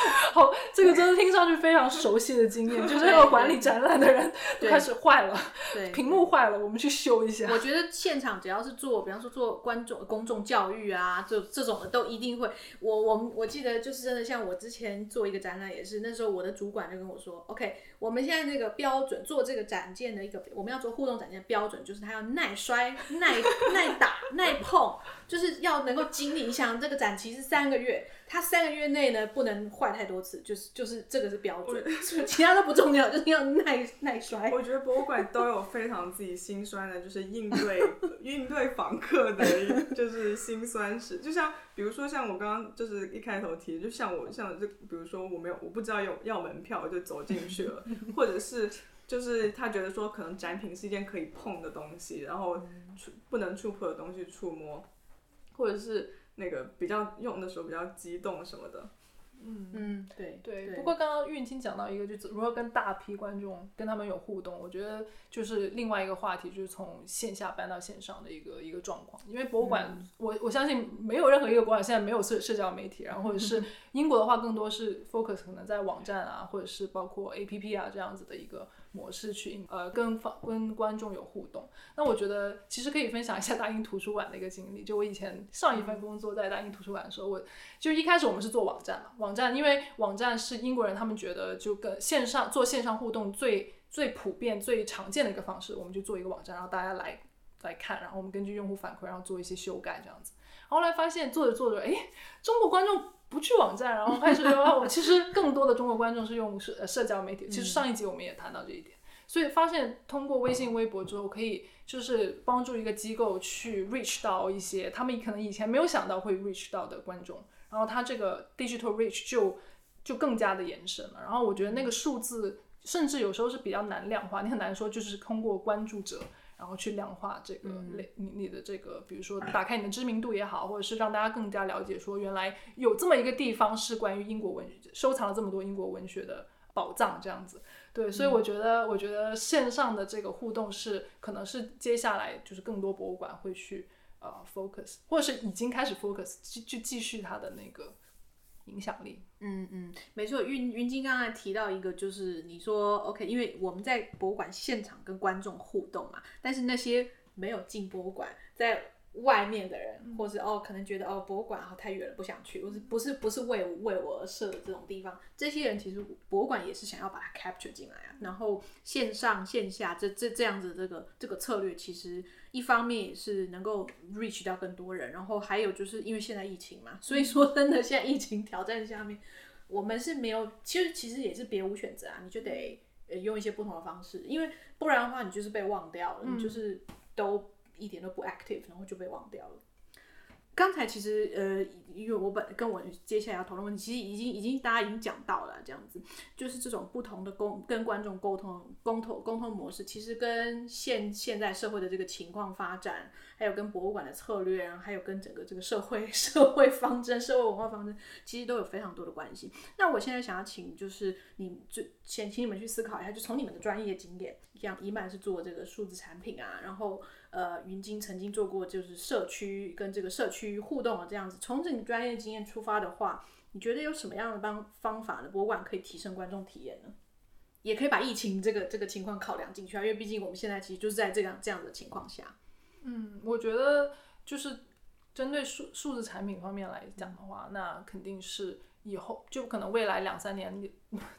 好，这个真的听上去非常熟悉的经验，就是那个管理展览的人开始坏了，对，屏幕坏了，我们去修一下。我觉得现场只要是做，比方说做观众公众教育啊，这这种的都一定会。我我我记得就是真的，像我之前做一个展览也是，那时候我的主管就跟我说，OK，我们现在那个标准做这个展件的一个，我们要做互动展件的标准就是它要耐摔、耐 耐打、耐碰，就是要能够经历。你想这个展期是三个月。它三个月内呢不能坏太多次，就是就是这个是标准，其他都不重要，就是要耐耐摔。我觉得博物馆都有非常自己心酸的，就是应对 应对访客的，就是心酸史。就像比如说像我刚刚就是一开头提，就像我像这，比如说我没有我不知道有要门票就走进去了，或者是就是他觉得说可能展品是一件可以碰的东西，然后触不能触碰的东西触摸，或者是。那个比较用的时候比较激动什么的，嗯嗯对对。不过刚刚运清讲到一个，就如何跟大批观众跟他们有互动，我觉得就是另外一个话题，就是从线下搬到线上的一个一个状况。因为博物馆，我我相信没有任何一个博物馆现在没有社社交媒体，然后或者是 英国的话，更多是 focus 可能在网站啊，或者是包括 A P P 啊这样子的一个。模式去呃跟访跟观众有互动，那我觉得其实可以分享一下大英图书馆的一个经历。就我以前上一份工作在大英图书馆的时候，我就一开始我们是做网站嘛，网站因为网站是英国人他们觉得就跟线上做线上互动最最普遍、最常见的一个方式，我们就做一个网站，然后大家来来看，然后我们根据用户反馈，然后做一些修改这样子。后来发现做着做着，哎，中国观众不去网站，然后开始说，我其实更多的中国观众是用社社交媒体。其实上一集我们也谈到这一点，所以发现通过微信、微博之后，可以就是帮助一个机构去 reach 到一些他们可能以前没有想到会 reach 到的观众，然后它这个 digital reach 就就更加的延伸了。然后我觉得那个数字甚至有时候是比较难量化，你很难说就是通过关注者。然后去量化这个类你你的这个，比如说打开你的知名度也好，或者是让大家更加了解说原来有这么一个地方是关于英国文学，收藏了这么多英国文学的宝藏这样子。对，所以我觉得我觉得线上的这个互动是可能是接下来就是更多博物馆会去呃 focus，或者是已经开始 focus 去去继续它的那个。影响力，嗯嗯，没错。云云晶刚才提到一个，就是你说 OK，因为我们在博物馆现场跟观众互动嘛，但是那些没有进博物馆，在。外面的人，或是哦，可能觉得哦，博物馆啊太远了，不想去，或是不是不是为为我而设的这种地方，这些人其实博物馆也是想要把它 capture 进来啊。然后线上线下这这这样子这个这个策略，其实一方面也是能够 reach 到更多人，然后还有就是因为现在疫情嘛，所以说真的现在疫情挑战下面，我们是没有，其实其实也是别无选择啊，你就得用一些不同的方式，因为不然的话你就是被忘掉了，你就是都。一点都不 active，然后就被忘掉了。刚才其实呃，因为我本跟我接下来要讨论问题，其实已经已经大家已经讲到了，这样子。就是这种不同的沟跟观众沟通沟通沟通模式，其实跟现现在社会的这个情况发展，还有跟博物馆的策略，然后还有跟整个这个社会 社会方针、社会文化方针，其实都有非常多的关系。那我现在想要请，就是你就先请你们去思考一下，就从你们的专业经验，像伊曼是做这个数字产品啊，然后。呃，云晶曾经做过就是社区跟这个社区互动啊这样子。从这你专业经验出发的话，你觉得有什么样的方方法呢？博物馆可以提升观众体验呢？也可以把疫情这个这个情况考量进去啊，因为毕竟我们现在其实就是在这样这样的情况下。嗯，我觉得就是针对数数字产品方面来讲的话，那肯定是。以后就可能未来两三年，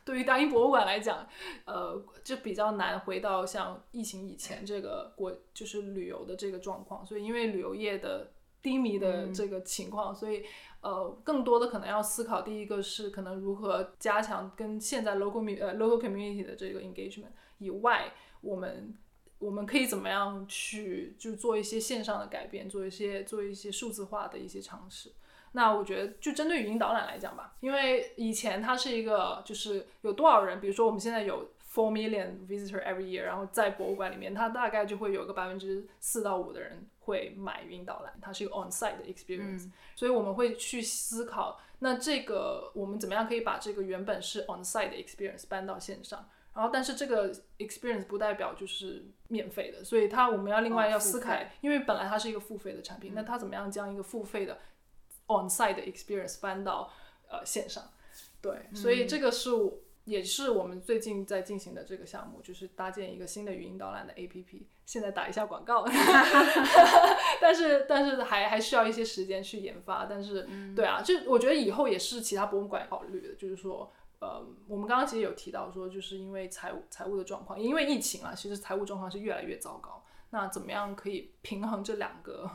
对于大英博物馆来讲，呃，就比较难回到像疫情以前这个国就是旅游的这个状况。所以因为旅游业的低迷的这个情况，所以呃，更多的可能要思考，第一个是可能如何加强跟现在 local 呃 local community 的这个 engagement 以外，我们我们可以怎么样去就做一些线上的改变，做一些做一些数字化的一些尝试。那我觉得，就针对语音导览来讲吧，因为以前它是一个，就是有多少人，比如说我们现在有 four million visitor every year，然后在博物馆里面，它大概就会有个百分之四到五的人会买语音导览，它是一个 on site 的 experience，所以我们会去思考，那这个我们怎么样可以把这个原本是 on site 的 experience 搬到线上，然后但是这个 experience 不代表就是免费的，所以它我们要另外要思考，因为本来它是一个付费的产品，那它怎么样将一个付费的 On-site 的 experience 搬到呃线上，对，所以这个是也是我们最近在进行的这个项目，就是搭建一个新的语音导览的 APP。现在打一下广告，但是但是还还需要一些时间去研发。但是对啊，就我觉得以后也是其他博物馆考虑的，就是说呃，我们刚刚其实有提到说，就是因为财务财务的状况，因为疫情啊，其实财务状况是越来越糟糕。那怎么样可以平衡这两个？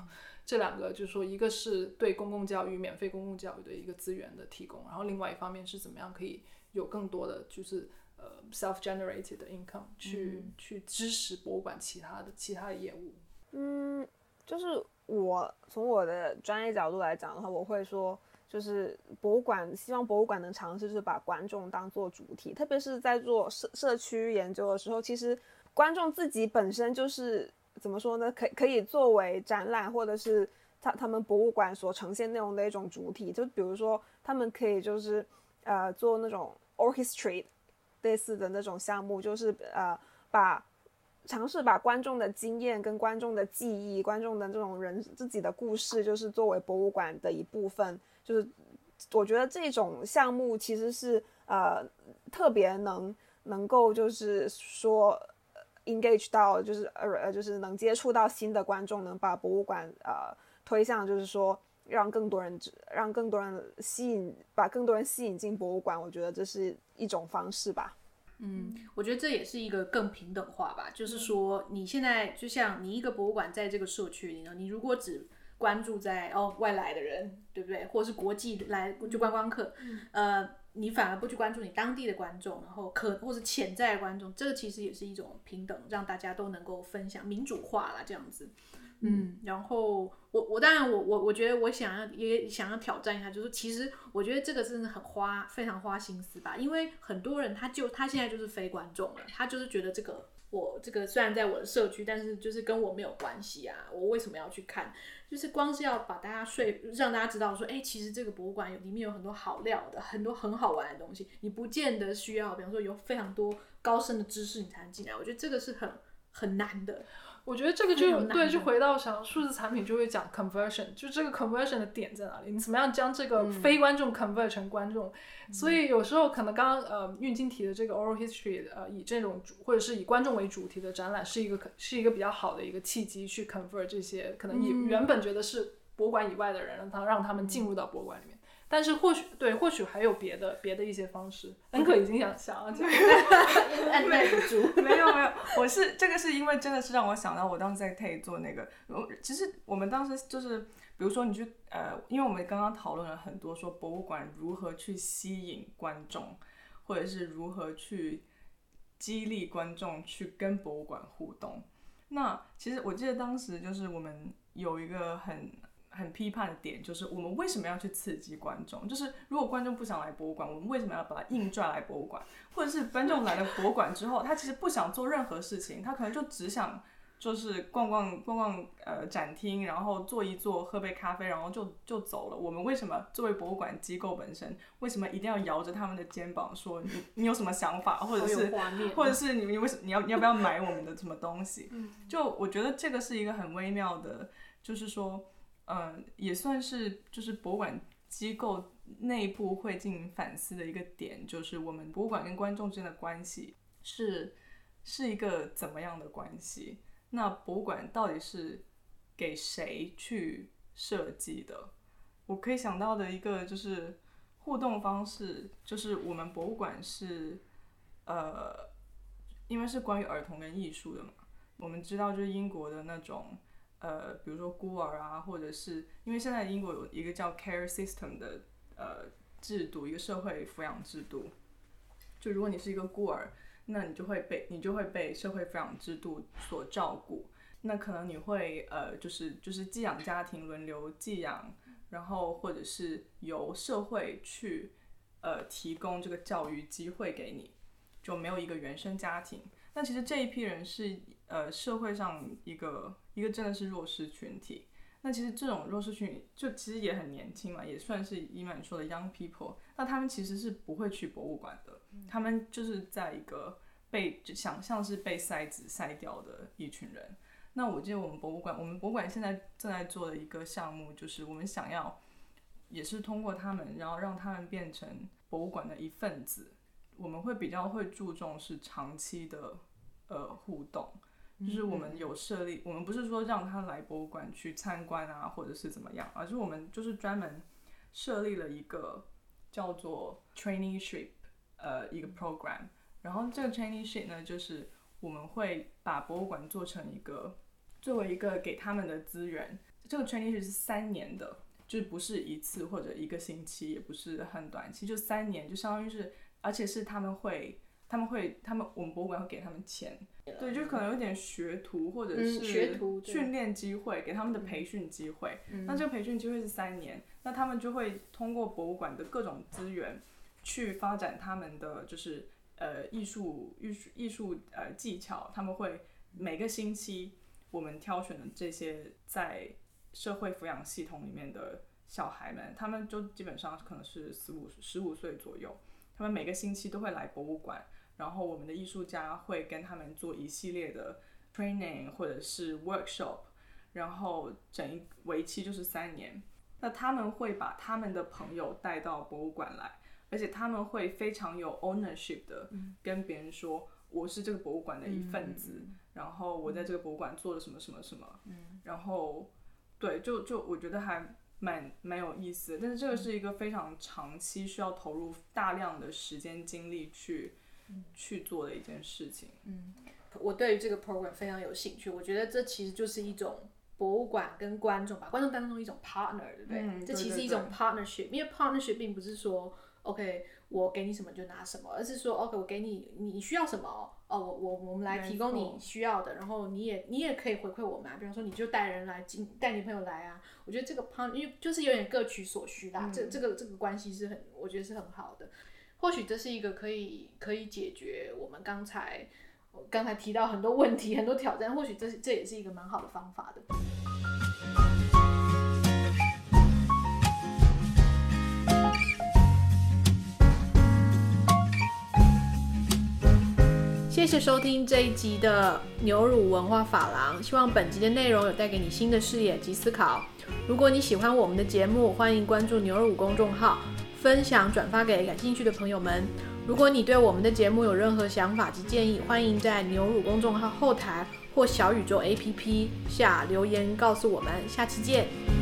这两个就是说，一个是对公共教育、免费公共教育的一个资源的提供，然后另外一方面是怎么样可以有更多的就是呃 self-generated 的 income 去去支持博物馆其他的其他的业务。嗯，就是我从我的专业角度来讲的话，我会说，就是博物馆希望博物馆能尝试就是把观众当做主体，特别是在做社社区研究的时候，其实观众自己本身就是。怎么说呢？可可以作为展览或者是他他们博物馆所呈现内容的一种主体。就比如说，他们可以就是呃做那种 orchestrate 类似的那种项目，就是呃把尝试把观众的经验跟观众的记忆、观众的这种人自己的故事，就是作为博物馆的一部分。就是我觉得这种项目其实是呃特别能能够就是说。engage 到就是呃呃就是能接触到新的观众，能把博物馆呃推向就是说让更多人让更多人吸引把更多人吸引进博物馆，我觉得这是一种方式吧。嗯，我觉得这也是一个更平等化吧，就是说你现在就像你一个博物馆在这个社区里呢，你如果只关注在哦外来的人，对不对，或者是国际来就观光客，呃，你反而不去关注你当地的观众，然后可或是潜在的观众，这个其实也是一种平等，让大家都能够分享民主化啦，这样子。嗯，然后我我当然我我我觉得我想要也想要挑战一下，就是其实我觉得这个真的很花非常花心思吧，因为很多人他就他现在就是非观众了，他就是觉得这个我这个虽然在我的社区，但是就是跟我没有关系啊，我为什么要去看？就是光是要把大家说让大家知道说，哎，其实这个博物馆有里面有很多好料的，很多很好玩的东西，你不见得需要，比方说有非常多高深的知识你才能进来，我觉得这个是很很难的。我觉得这个就对，就回到想数字产品就会讲 conversion，就这个 conversion 的点在哪里？你怎么样将这个非观众 convert 成观众？所以有时候可能刚刚呃运金提的这个 oral history，呃以这种主或者是以观众为主题的展览，是一个是一个比较好的一个契机去 convert 这些可能你原本觉得是博物馆以外的人，让他让他们进入到博物馆里面。但是或许对，或许还有别的别的一一些方式。恩可已经想想了，按耐不住。没有没有，我是这个是因为真的是让我想到我当时在 T 做那个，其实我们当时就是，比如说你去呃，因为我们刚刚讨论了很多说博物馆如何去吸引观众，或者是如何去激励观众去跟博物馆互动。那其实我记得当时就是我们有一个很。很批判的点就是，我们为什么要去刺激观众？就是如果观众不想来博物馆，我们为什么要把他硬拽来博物馆？或者是观众来了博物馆之后，他其实不想做任何事情，他可能就只想就是逛逛逛逛呃展厅，然后坐一坐，喝杯咖啡，然后就就走了。我们为什么作为博物馆机构本身，为什么一定要摇着他们的肩膀说你你有什么想法，或者是或者是你你为什么你要你要不要买我们的什么东西？就我觉得这个是一个很微妙的，就是说。嗯，也算是就是博物馆机构内部会进行反思的一个点，就是我们博物馆跟观众之间的关系是是一个怎么样的关系？那博物馆到底是给谁去设计的？我可以想到的一个就是互动方式，就是我们博物馆是呃，因为是关于儿童跟艺术的嘛，我们知道就是英国的那种。呃，比如说孤儿啊，或者是因为现在英国有一个叫 care system 的呃制度，一个社会抚养制度。就如果你是一个孤儿，那你就会被你就会被社会抚养制度所照顾。那可能你会呃，就是就是寄养家庭轮流寄养，然后或者是由社会去呃提供这个教育机会给你，就没有一个原生家庭。那其实这一批人是呃社会上一个。一个真的是弱势群体，那其实这种弱势群就其实也很年轻嘛，也算是伊曼说的 young people。那他们其实是不会去博物馆的，他们就是在一个被想象是被筛子筛掉的一群人。那我记得我们博物馆，我们博物馆现在正在做的一个项目，就是我们想要也是通过他们，然后让他们变成博物馆的一份子。我们会比较会注重是长期的呃互动。就是我们有设立，我们不是说让他来博物馆去参观啊，或者是怎么样，而是我们就是专门设立了一个叫做 traineeship，呃，一个 program。然后这个 traineeship 呢，就是我们会把博物馆做成一个作为一个给他们的资源。这个 traineeship 是三年的，就是不是一次或者一个星期，也不是很短期，就三年，就相当于是，而且是他们会。他们会，他们我们博物馆会给他们钱，对，就可能有点学徒或者是训练机会，给他们的培训机会。那这个培训机会是三年，那他们就会通过博物馆的各种资源去发展他们的就是呃艺术艺术艺术呃技巧。他们会每个星期我们挑选的这些在社会抚养系统里面的小孩们，他们就基本上可能是十五十五岁左右，他们每个星期都会来博物馆。然后我们的艺术家会跟他们做一系列的 training 或者是 workshop，然后整一为期就是三年。那他们会把他们的朋友带到博物馆来，而且他们会非常有 ownership 的跟别人说，我是这个博物馆的一份子，然后我在这个博物馆做了什么什么什么。嗯然后，对，就就我觉得还蛮蛮有意思。但是这个是一个非常长期需要投入大量的时间精力去。去做的一件事情。嗯，我对于这个 program 非常有兴趣。我觉得这其实就是一种博物馆跟观众把观众当成一种 partner，对不对？嗯这其实是一种 partnership，因为 partnership 并不是说 OK 我给你什么就拿什么，而是说 OK 我给你你需要什么哦，我我我们来提供你需要的，然后你也你也可以回馈我们啊，比方说你就带人来进带你朋友来啊，我觉得这个 partner 因为就是有点各取所需啦，这这个这个关系是很我觉得是很好的。或许这是一个可以可以解决我们刚才我刚才提到很多问题、很多挑战，或许这是这也是一个蛮好的方法的。谢谢收听这一集的牛乳文化法郎，希望本集的内容有带给你新的视野及思考。如果你喜欢我们的节目，欢迎关注牛乳公众号，分享转发给感兴趣的朋友们。如果你对我们的节目有任何想法及建议，欢迎在牛乳公众号后台或小宇宙 APP 下留言告诉我们。下期见。